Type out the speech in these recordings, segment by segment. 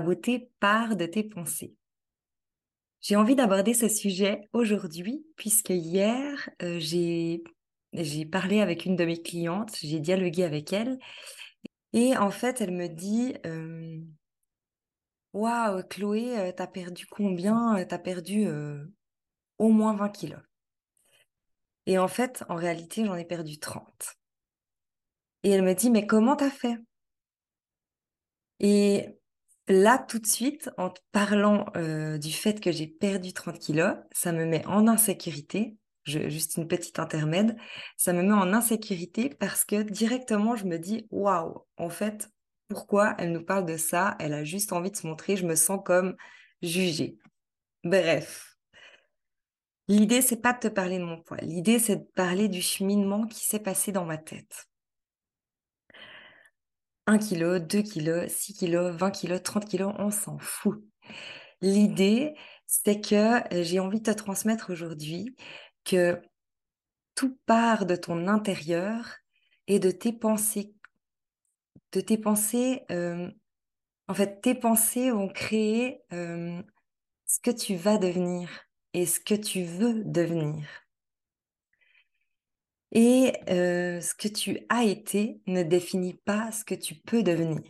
Beauté part de tes pensées. J'ai envie d'aborder ce sujet aujourd'hui puisque hier, euh, j'ai parlé avec une de mes clientes, j'ai dialogué avec elle et en fait, elle me dit euh, Waouh, Chloé, euh, t'as perdu combien? T'as perdu au moins 20 kilos. Et en fait, en réalité, j'en ai perdu 30. Et elle me dit, mais comment t'as fait? Et là, tout de suite, en te parlant euh, du fait que j'ai perdu 30 kilos, ça me met en insécurité. juste une petite intermède, ça me met en insécurité parce que directement, je me dis, waouh, en fait, pourquoi elle nous parle de ça? Elle a juste envie de se montrer, je me sens comme jugée. Bref. L'idée, c'est pas de te parler de mon poids. L'idée, c'est de parler du cheminement qui s'est passé dans ma tête. 1 kg, 2 kg, 6 kg, 20 kg, 30 kg, on s'en fout. L'idée, c'est que euh, j'ai envie de te transmettre aujourd'hui que tout part de ton intérieur et de tes pensées. De tes pensées, euh, en fait, tes pensées vont créer euh, ce que tu vas devenir et ce que tu veux devenir. Et ce que tu as été ne définit pas ce que tu peux devenir.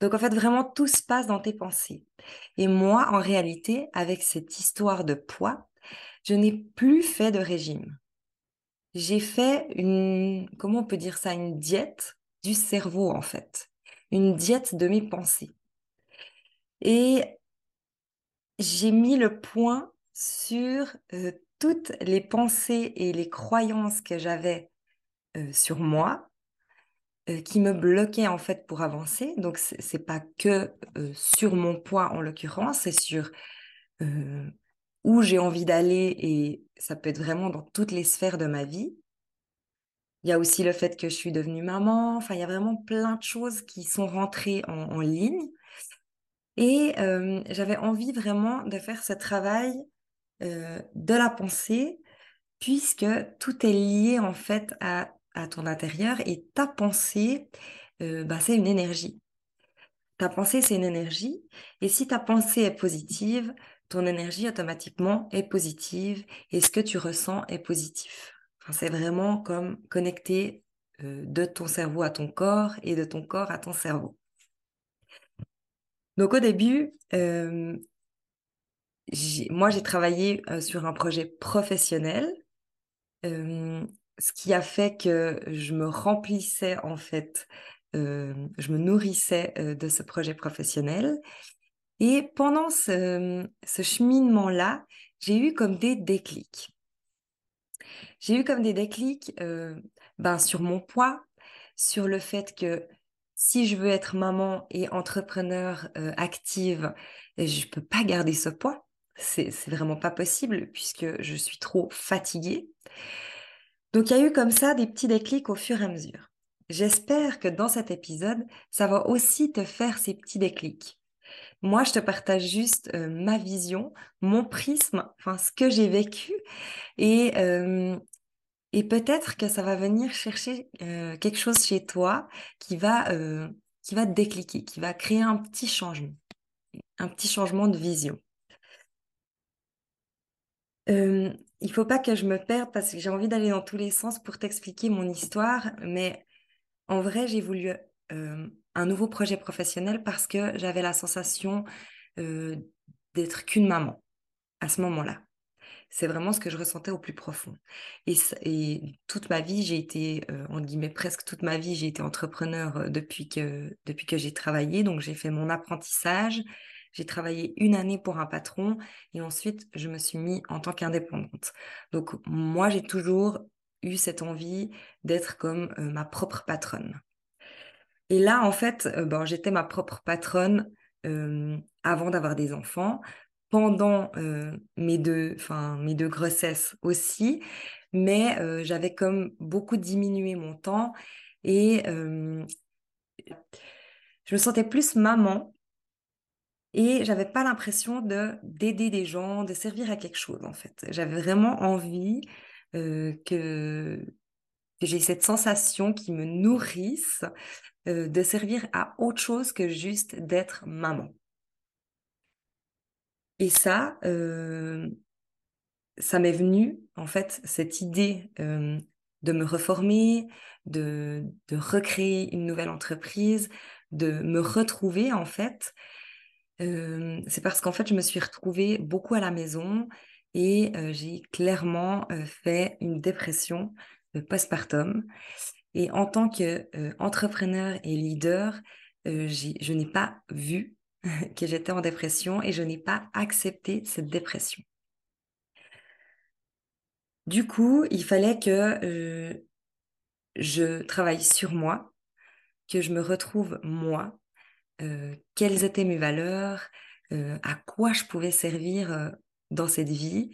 Donc en fait, vraiment, tout se passe dans tes pensées. Et moi, en réalité, avec cette histoire de poids, je n'ai plus fait de régime. J'ai fait une, comment on peut dire ça, une diète du cerveau, en fait. Une diète de mes pensées. Et j'ai mis le point sur toutes les pensées et les croyances que j'avais sur moi qui me bloquaient en fait pour avancer. Donc c'est pas que sur mon poids en l'occurrence, c'est sur où j'ai envie d'aller et ça peut être vraiment dans toutes les sphères de ma vie. Il y a aussi le fait que je suis devenue maman. Enfin, il y a vraiment plein de choses qui sont rentrées en ligne. Et j'avais envie vraiment de faire ce travail euh, de la pensée, puisque tout est lié en fait à, ton intérieur et ta pensée, euh, bah, c'est une énergie. Ta pensée, c'est une énergie. Et si ta pensée est positive, ton énergie automatiquement est positive et ce que tu ressens est positif. c'est vraiment comme connecter euh, de ton cerveau à ton corps et de ton corps à ton cerveau. Donc au début, moi, j'ai travaillé sur un projet professionnel, ce qui a fait que je me remplissais en fait, je me nourrissais de ce projet professionnel. Et pendant ce, cheminement-là, j'ai eu comme des déclics. J'ai eu comme des déclics ben, sur mon poids, sur le fait que si je veux être maman et entrepreneur active, je ne peux pas garder ce poids c'est vraiment pas possible puisque je suis trop fatiguée. Donc il y a eu comme ça des petits déclics au fur et à mesure. J'espère que dans cet épisode, ça va aussi te faire ces petits déclics. Moi, je te partage juste euh, ma vision, mon prisme, enfin ce que j'ai vécu et, euh, et peut-être que ça va venir chercher euh, quelque chose chez toi qui va, qui va te décliquer, qui va créer un petit changement, un petit changement de vision. Euh, il faut pas que je me perde parce que j'ai envie d'aller dans tous les sens pour t'expliquer mon histoire, mais en vrai, j'ai voulu un nouveau projet professionnel parce que j'avais la sensation d'être qu'une maman à ce moment-là. C'est vraiment ce que je ressentais au plus profond. Et, toute ma vie, j'ai été, euh, dit mais presque toute ma vie, j'ai été entrepreneur depuis que, depuis que j'ai travaillé. Donc j'ai fait mon apprentissage, j'ai travaillé une année pour un patron et ensuite je me suis mis en tant qu'indépendante. Donc moi, j'ai toujours eu cette envie d'être comme euh, ma propre patronne. Et là, en fait, ben, j'étais ma propre patronne avant d'avoir des enfants pendant mes, deux, mes deux grossesses aussi, mais j'avais comme beaucoup diminué mon temps et je me sentais plus maman et j'avais pas l'impression de d'aider des gens, de servir à quelque chose en fait. J'avais vraiment envie que, que j'ai cette sensation qui me nourrisse de servir à autre chose que juste d'être maman. Et ça, euh, ça m'est venu, en fait, cette idée euh, de me reformer, de, de, recréer une nouvelle entreprise, de me retrouver, en fait. C'est parce qu'en fait, je me suis retrouvée beaucoup à la maison et j'ai clairement fait une dépression postpartum. Et en tant qu'entrepreneur et leader, je n'ai pas vu que j'étais en dépression et je n'ai pas accepté cette dépression. Du coup, il fallait que je travaille sur moi, que je me retrouve moi, quelles étaient mes valeurs, euh, à quoi je pouvais servir dans cette vie,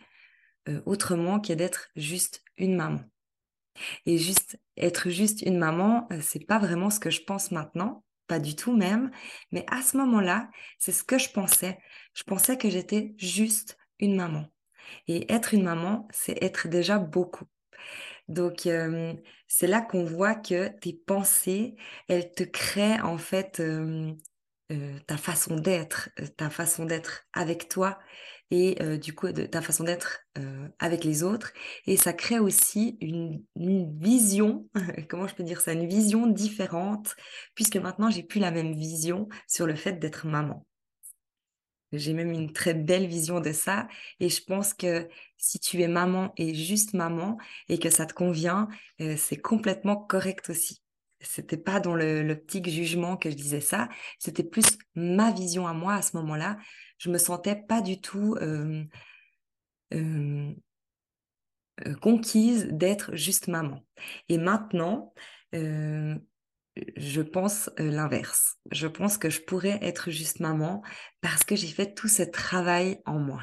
autrement que d'être juste une maman. Et juste être juste une maman, c'est pas vraiment ce que je pense maintenant pas du tout même, mais à ce moment-là, c'est ce que je pensais. Je pensais que j'étais juste une maman. Et être une maman, c'est être déjà beaucoup. Donc, euh, c'est là qu'on voit que tes pensées, elles te créent en fait euh, euh, ta façon d'être, ta façon d'être avec toi et du coup de ta façon d'être avec les autres. Et ça crée aussi une, vision, comment je peux dire ça, une vision différente, puisque maintenant j'ai plus la même vision sur le fait d'être maman. J'ai même une très belle vision de ça et je pense que si tu es maman et juste maman et que ça te convient, c'est complètement correct aussi. C'était pas dans l'optique jugement que je disais ça, c'était plus ma vision à moi à ce moment-là je me sentais pas du tout euh, euh, euh, conquise d'être juste maman. Et maintenant, je pense l'inverse. Je pense que je pourrais être juste maman parce que j'ai fait tout ce travail en moi.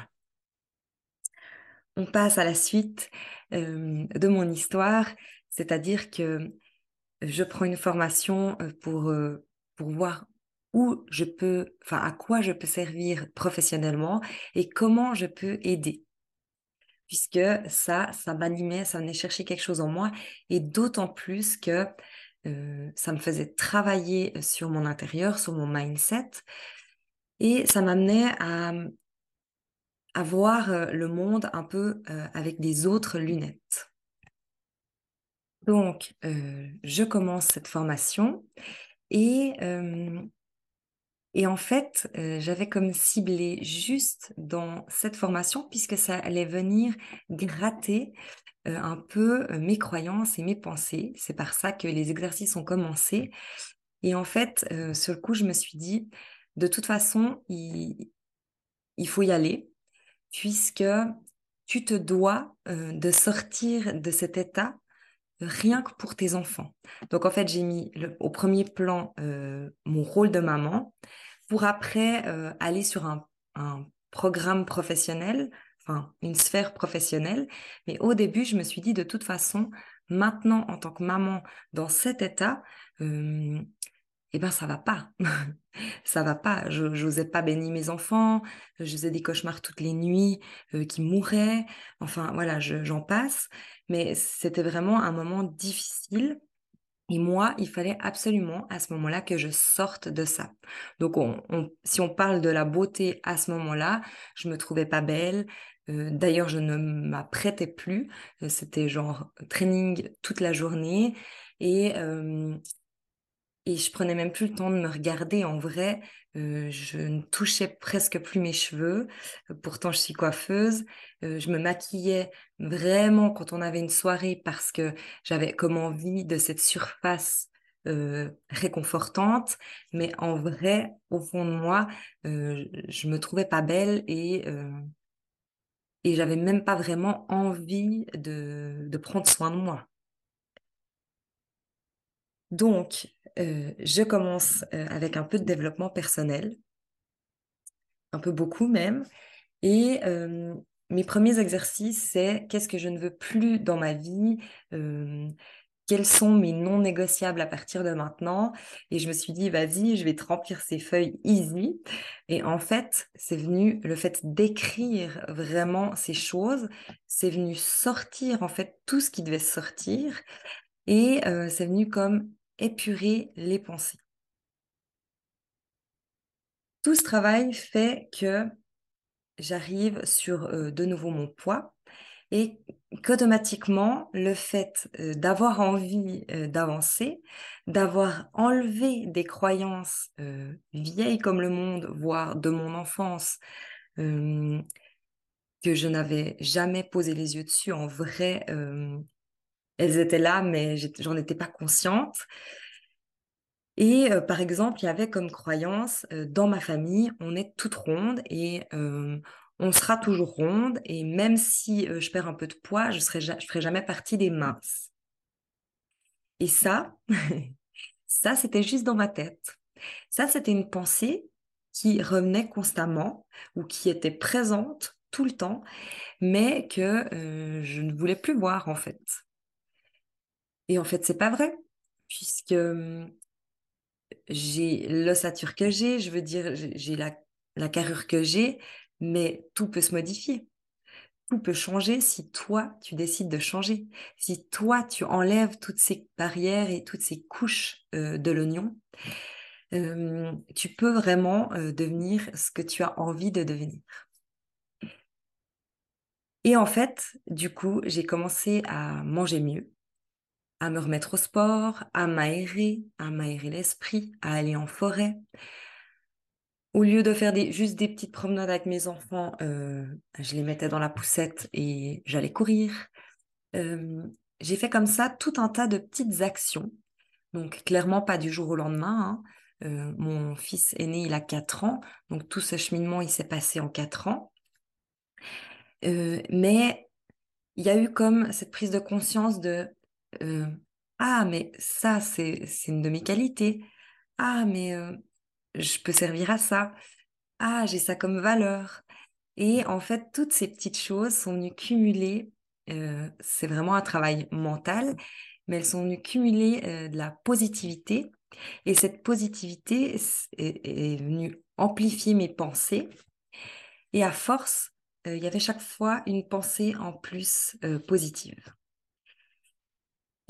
On passe à la suite de mon histoire, c'est-à-dire que je prends une formation pour, pour voir où je peux, enfin, à quoi je peux servir professionnellement et comment je peux aider. Puisque ça, ça m'animait, ça venait chercher quelque chose en moi et d'autant plus que euh, ça me faisait travailler sur mon intérieur, sur mon mindset et ça m'amenait à, à voir euh, le monde un peu euh, avec des autres lunettes. Donc, je commence cette formation et et en fait, euh, j'avais comme ciblé juste dans cette formation, puisque ça allait venir gratter euh, un peu euh, mes croyances et mes pensées. C'est par ça que les exercices ont commencé. Et en fait, sur le coup, je me suis dit, de toute façon, il faut y aller, puisque tu te dois de sortir de cet état rien que pour tes enfants. Donc en fait, j'ai mis au premier plan euh, mon rôle de maman pour après euh, aller sur un, programme professionnel, enfin une sphère professionnelle. Mais au début, je me suis dit de toute façon, maintenant en tant que maman dans cet état, euh, eh ben ça va pas. ça va pas. Je n'osais pas bénir mes enfants. Je faisais des cauchemars toutes les nuits qui mouraient. Enfin voilà, j'en passe mais c'était vraiment un moment difficile. Et moi, il fallait absolument à ce moment-là que je sorte de ça. Donc, si on parle de la beauté à ce moment-là, je me trouvais pas belle. Euh, d'ailleurs, je ne m'apprêtais plus. Euh, c'était genre training toute la journée. Et, euh, et je prenais même plus le temps de me regarder. En vrai, euh, je ne touchais presque plus mes cheveux. Pourtant, je suis coiffeuse. Euh, je me maquillais vraiment quand on avait une soirée parce que j'avais comme envie de cette surface euh, réconfortante. Mais en vrai, au fond de moi, je me trouvais pas belle et et j'avais même pas vraiment envie de, de prendre soin de moi. Donc, euh, je commence euh, avec un peu de développement personnel, un peu beaucoup même. Et euh, mes premiers exercices, c'est qu'est-ce que je ne veux plus dans ma vie? Quels sont mes non négociables à partir de maintenant? Et je me suis dit, vas-y, je vais te remplir ces feuilles easy. Et en fait, c'est venu le fait d'écrire vraiment ces choses, c'est venu sortir en fait tout ce qui devait sortir. Et c'est venu comme épurer les pensées. Tout ce travail fait que j'arrive sur euh, de nouveau mon poids et qu'automatiquement, le fait euh, d'avoir envie euh, d'avancer, d'avoir enlevé des croyances vieilles comme le monde, voire de mon enfance, que je n'avais jamais posé les yeux dessus, en vrai, elles étaient là, mais j'en étais pas consciente. Et euh, par exemple, il y avait comme croyance, dans ma famille, on est toute ronde et on sera toujours ronde. Et même si je perds un peu de poids, je ne je ferai jamais partie des minces. Et ça, ça, c'était juste dans ma tête. Ça, c'était une pensée qui revenait constamment ou qui était présente tout le temps, mais que je ne voulais plus voir en fait. Et en fait, c'est pas vrai, puisque j'ai l'ossature que j'ai, je veux dire, j'ai la, la carrure que j'ai, mais tout peut se modifier. Tout peut changer si toi, tu décides de changer. Si toi, tu enlèves toutes ces barrières et toutes ces couches de l'oignon, tu peux vraiment devenir ce que tu as envie de devenir. Et en fait, du coup, j'ai commencé à manger mieux à me remettre au sport, à m'aérer, à m'aérer l'esprit, à aller en forêt. Au lieu de faire juste des petites promenades avec mes enfants, euh, je les mettais dans la poussette et j'allais courir. Euh, j'ai fait comme ça tout un tas de petites actions. Donc clairement pas du jour au lendemain. Hein. Euh, mon fils aîné, il a 4 ans. Donc tout ce cheminement, il s'est passé en 4 ans. mais il y a eu comme cette prise de conscience de euh, ah, mais ça, c'est une de mes qualités. Ah, mais euh, je peux servir à ça. Ah, j'ai ça comme valeur. Et en fait, toutes ces petites choses sont venues cumuler. Euh, c'est vraiment un travail mental, mais elles sont venues cumuler de la positivité. Et cette positivité est, venue amplifier mes pensées. Et à force, il y avait chaque fois une pensée en plus positive.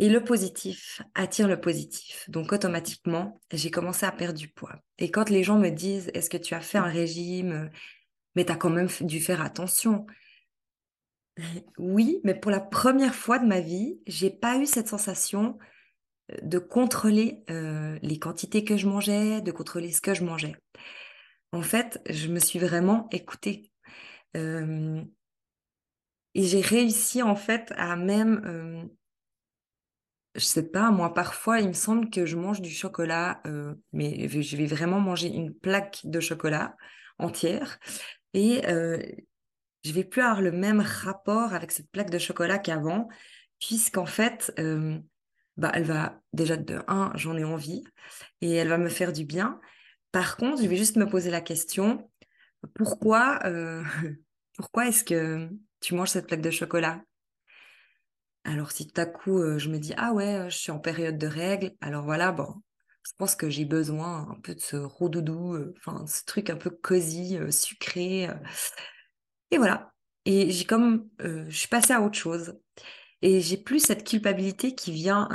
Et le positif attire le positif. Donc automatiquement, j'ai commencé à perdre du poids. Et quand les gens me disent, est-ce que tu as fait un régime? Mais tu as quand même dû faire attention. Oui, mais pour la première fois de ma vie, j'ai pas eu cette sensation euh, de contrôler euh, les quantités que je mangeais, de contrôler ce que je mangeais. En fait, je me suis vraiment écoutée. Et j'ai réussi en fait à même je sais pas, moi parfois il me semble que je mange du chocolat, euh, mais je vais vraiment manger une plaque de chocolat entière et euh, je vais plus avoir le même rapport avec cette plaque de chocolat qu'avant, puisqu'en fait, euh, bah, elle va déjà de un, j'en ai envie et elle va me faire du bien. Par contre, je vais juste me poser la question, pourquoi, euh, pourquoi est-ce que tu manges cette plaque de chocolat? Alors si tout à coup euh, je me dis ah ouais, je suis en période de règles, alors voilà, bon, je pense que j'ai besoin un peu de ce roux-doudou, euh, enfin ce truc un peu cosy, euh, sucré. et voilà. Et j'ai comme je suis passée à autre chose. Et j'ai plus cette culpabilité qui vient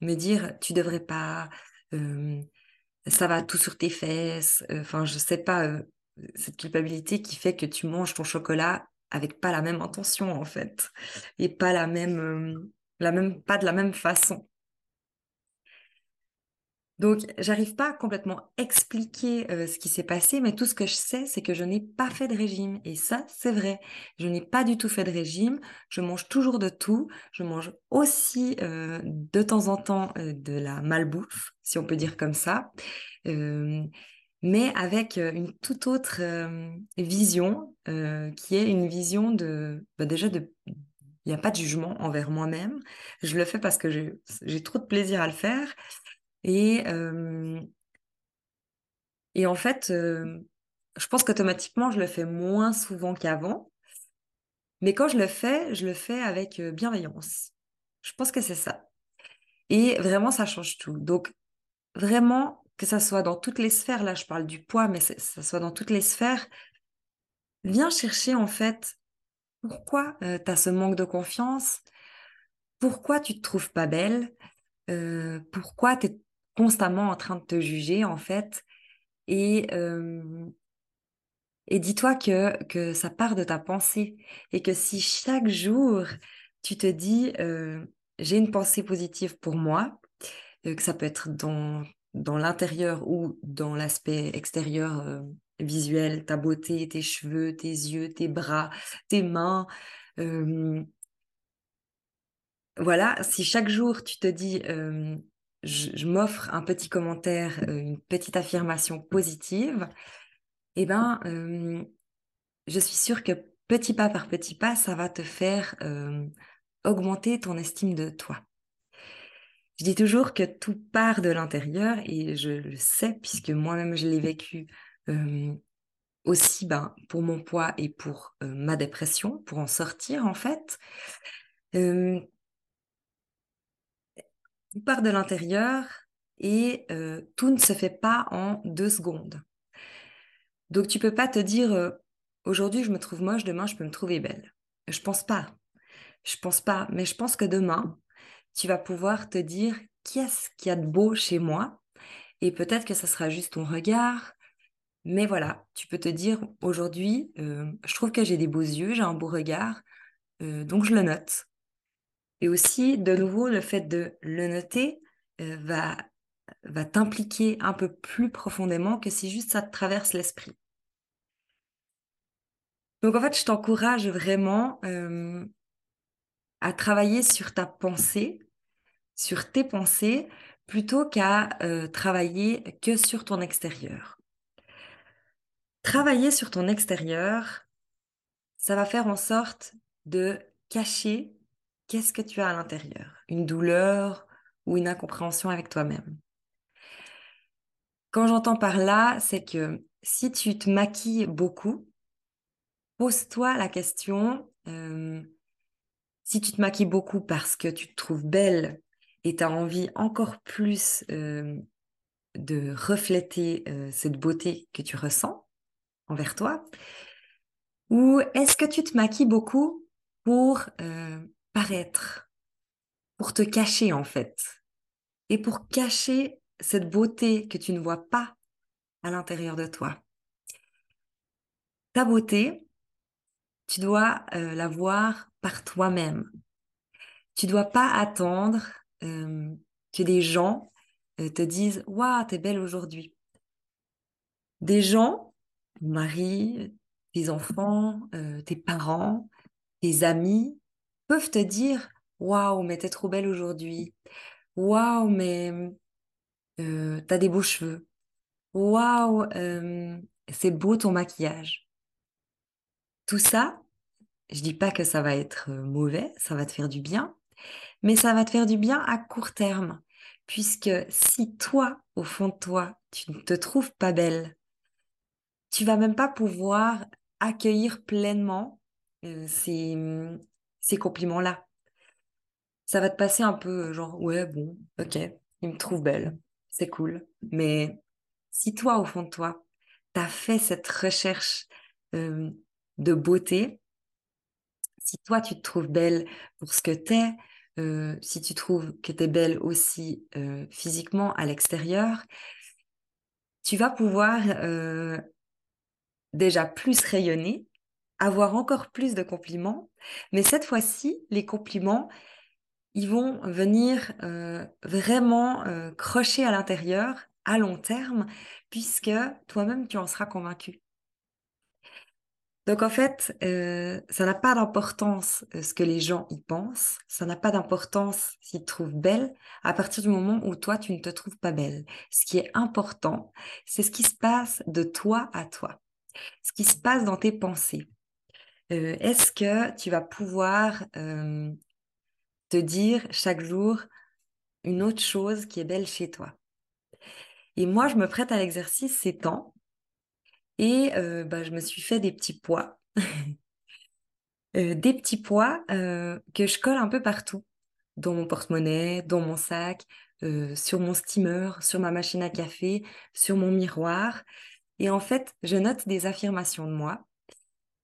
me dire tu devrais pas, ça va tout sur tes fesses. Enfin, je sais pas, cette culpabilité qui fait que tu manges ton chocolat avec pas la même intention en fait et pas la même, euh, la même pas de la même façon. Donc, j'arrive pas à complètement expliquer euh, ce qui s'est passé, mais tout ce que je sais, c'est que je n'ai pas fait de régime. Et ça, c'est vrai. Je n'ai pas du tout fait de régime. Je mange toujours de tout. Je mange aussi euh, de temps en temps de la malbouffe, si on peut dire comme ça. Mais avec une toute autre vision, qui est une vision de, bah, déjà il n'y a pas de jugement envers moi-même. Je le fais parce que j'ai trop de plaisir à le faire. Et, et en fait, je pense qu'automatiquement, je le fais moins souvent qu'avant. Mais quand je le fais, je le fais avec bienveillance. Je pense que c'est ça. Et vraiment, ça change tout. Donc, vraiment, que ça soit dans toutes les sphères, là, je parle du poids, mais que ça soit dans toutes les sphères, viens chercher en fait pourquoi tu as ce manque de confiance, pourquoi tu te trouves pas belle, pourquoi tu es constamment en train de te juger, en fait. Et, et dis-toi que, que ça part de ta pensée et que si chaque jour, tu te dis, j'ai une pensée positive pour moi, que ça peut être dans, dans l'intérieur ou dans l'aspect extérieur visuel, ta beauté, tes cheveux, tes yeux, tes bras, tes mains. voilà, si chaque jour tu te dis, je, m'offre un petit commentaire, euh, une petite affirmation positive, eh ben, euh, je suis sûre que petit pas par petit pas, ça va te faire euh, augmenter ton estime de toi. Je dis toujours que tout part de l'intérieur et je le sais puisque moi-même je l'ai vécu aussi ben, pour mon poids et pour ma dépression, pour en sortir en fait tout part de l'intérieur et tout ne se fait pas en deux secondes. Donc tu peux pas te dire aujourd'hui je me trouve moche, demain je peux me trouver belle. Je pense pas. Je pense pas, mais je pense que demain tu vas pouvoir te dire qu'est-ce qu'il y a de beau chez moi et peut-être que ça sera juste ton regard. Mais voilà, tu peux te dire aujourd'hui, euh, je trouve que j'ai des beaux yeux, j'ai un beau regard, donc je le note. Et aussi, de nouveau, le fait de le noter euh, va, t'impliquer un peu plus profondément que si juste ça te traverse l'esprit. Donc en fait, je t'encourage vraiment euh, à travailler sur ta pensée, sur tes pensées, plutôt qu'à euh, travailler que sur ton extérieur. Travailler sur ton extérieur, ça va faire en sorte de cacher qu'est-ce que tu as à l'intérieur Une douleur ou une incompréhension avec toi-même Quand j'entends par là, c'est que si tu te maquilles beaucoup, pose-toi la question, euh, si tu te maquilles beaucoup parce que tu te trouves belle et tu as envie encore plus de refléter cette beauté que tu ressens envers toi, ou est-ce que tu te maquilles beaucoup pour paraître, pour te cacher en fait, et pour cacher cette beauté que tu ne vois pas à l'intérieur de toi? Ta beauté, tu dois la voir par toi-même. Tu dois pas attendre euh, que des gens euh, te disent Waouh, t'es belle aujourd'hui. Des gens, mari, tes enfants, tes parents, tes amis, peuvent te dire Waouh, mais t'es trop belle aujourd'hui. Waouh, mais euh, t'as des beaux cheveux. Waouh, euh, c'est beau ton maquillage. Tout ça, je dis pas que ça va être euh, mauvais, ça va te faire du bien, mais ça va te faire du bien à court terme. Puisque si toi, au fond de toi, tu ne te trouves pas belle, tu vas même pas pouvoir accueillir pleinement ces, ces compliments-là. Ça va te passer un peu genre, ouais, bon, ok, il me trouve belle, c'est cool. Mais si toi, au fond de toi, tu as fait cette recherche euh, de beauté, si toi, tu te trouves belle pour ce que tu es, euh, si tu trouves que tu es belle aussi euh, physiquement à l'extérieur, tu vas pouvoir déjà plus rayonner avoir encore plus de compliments, mais cette fois-ci, les compliments, ils vont venir euh, vraiment euh, crocher à l'intérieur à long terme, puisque toi-même, tu en seras convaincu. Donc en fait, euh, ça n'a pas d'importance ce que les gens y pensent, ça n'a pas d'importance s'ils te trouvent belle à partir du moment où toi, tu ne te trouves pas belle. Ce qui est important, c'est ce qui se passe de toi à toi, ce qui se passe dans tes pensées. Est-ce que tu vas pouvoir te dire chaque jour une autre chose qui est belle chez toi? Et moi, je me prête à l'exercice ces temps et bah, je me suis fait des petits pois. Des petits pois que je colle un peu partout, dans mon porte-monnaie, dans mon sac, sur mon steamer, sur ma machine à café, sur mon miroir. Et en fait, je note des affirmations de moi.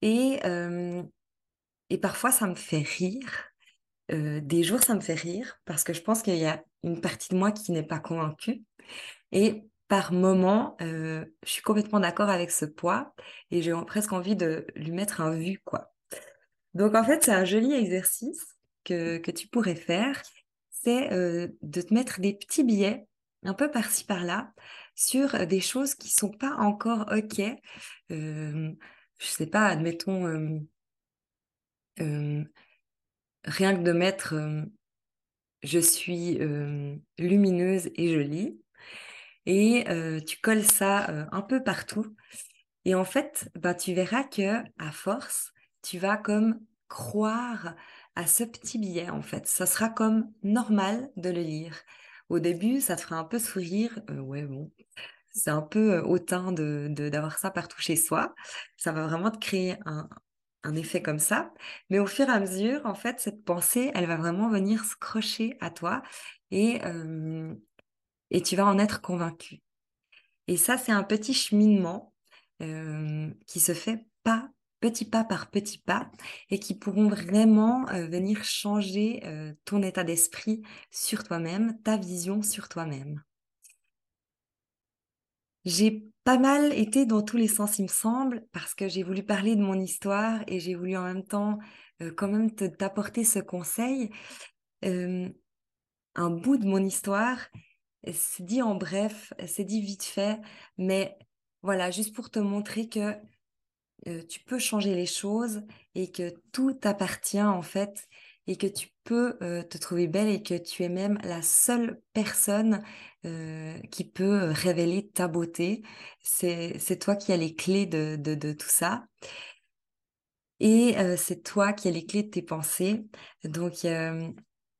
Et, et parfois, ça me fait rire des jours, ça me fait rire parce que je pense qu'il y a une partie de moi qui n'est pas convaincue. Et par moment, euh, je suis complètement d'accord avec ce poids et j'ai presque envie de lui mettre un vu, quoi. Donc, en fait, c'est un joli exercice que, tu pourrais faire. C'est euh, de te mettre des petits billets un peu par-ci, par-là sur des choses qui sont pas encore OK. je sais pas, admettons rien que de mettre je suis lumineuse et jolie, et tu colles ça un peu partout. Et en fait, bah, tu verras que à force, tu vas comme croire à ce petit billet en fait. Ça sera comme normal de le lire. Au début, ça te fera un peu sourire. ouais, bon, c'est un peu hautain de d'avoir ça partout chez soi. Ça va vraiment te créer un, un effet comme ça. Mais au fur et à mesure, en fait, cette pensée, elle va vraiment venir se crocher à toi et, et tu vas en être convaincu. Et ça, c'est un petit cheminement qui se fait pas petit pas par petit pas et qui pourront vraiment venir changer ton état d'esprit sur toi-même, ta vision sur toi-même. J'ai pas mal été dans tous les sens, il me semble, parce que j'ai voulu parler de mon histoire et j'ai voulu en même temps euh, quand même t'apporter ce conseil. un bout de mon histoire, c'est dit en bref, c'est dit vite fait, mais voilà, juste pour te montrer que euh, tu peux changer les choses et que tout t'appartient en fait et que tu peux euh, te trouver belle et que tu es même la seule personne euh, qui peut révéler ta beauté. C'est toi qui as les clés de, de, tout ça. Et c'est toi qui as les clés de tes pensées. Donc,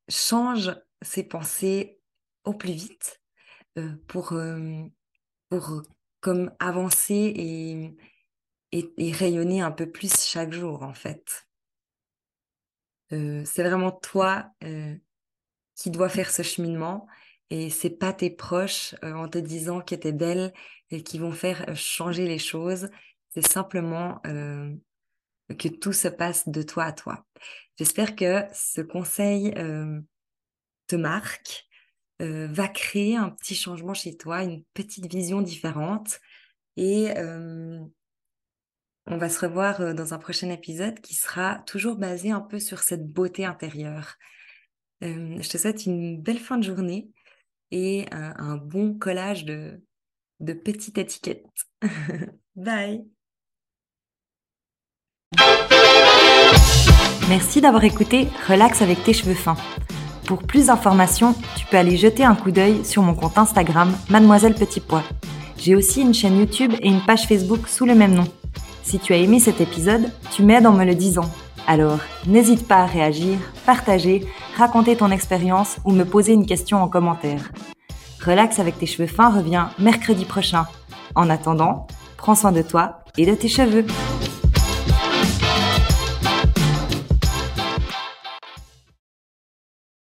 change ces pensées au plus vite pour, pour comme avancer et, et, rayonner un peu plus chaque jour, en fait. Euh, c'est vraiment toi euh, qui dois faire ce cheminement et c'est pas tes proches euh, en te disant que tu es belle et qui vont faire changer les choses. C'est simplement que tout se passe de toi à toi. J'espère que ce conseil te marque, va créer un petit changement chez toi, une petite vision différente et on va se revoir euh, dans un prochain épisode qui sera toujours basé un peu sur cette beauté intérieure. Euh, je te souhaite une belle fin de journée et un, bon collage de, de petites étiquettes. Bye Merci d'avoir écouté Relax avec tes cheveux fins. Pour plus d'informations, tu peux aller jeter un coup d'œil sur mon compte Instagram Mademoiselle Petit Pois. J'ai aussi une chaîne YouTube et une page Facebook sous le même nom. Si tu as aimé cet épisode, tu m'aides en me le disant. Alors, n'hésite pas à réagir, partager, raconter ton expérience ou me poser une question en commentaire. Relax avec tes cheveux fins revient mercredi prochain. En attendant, prends soin de toi et de tes cheveux.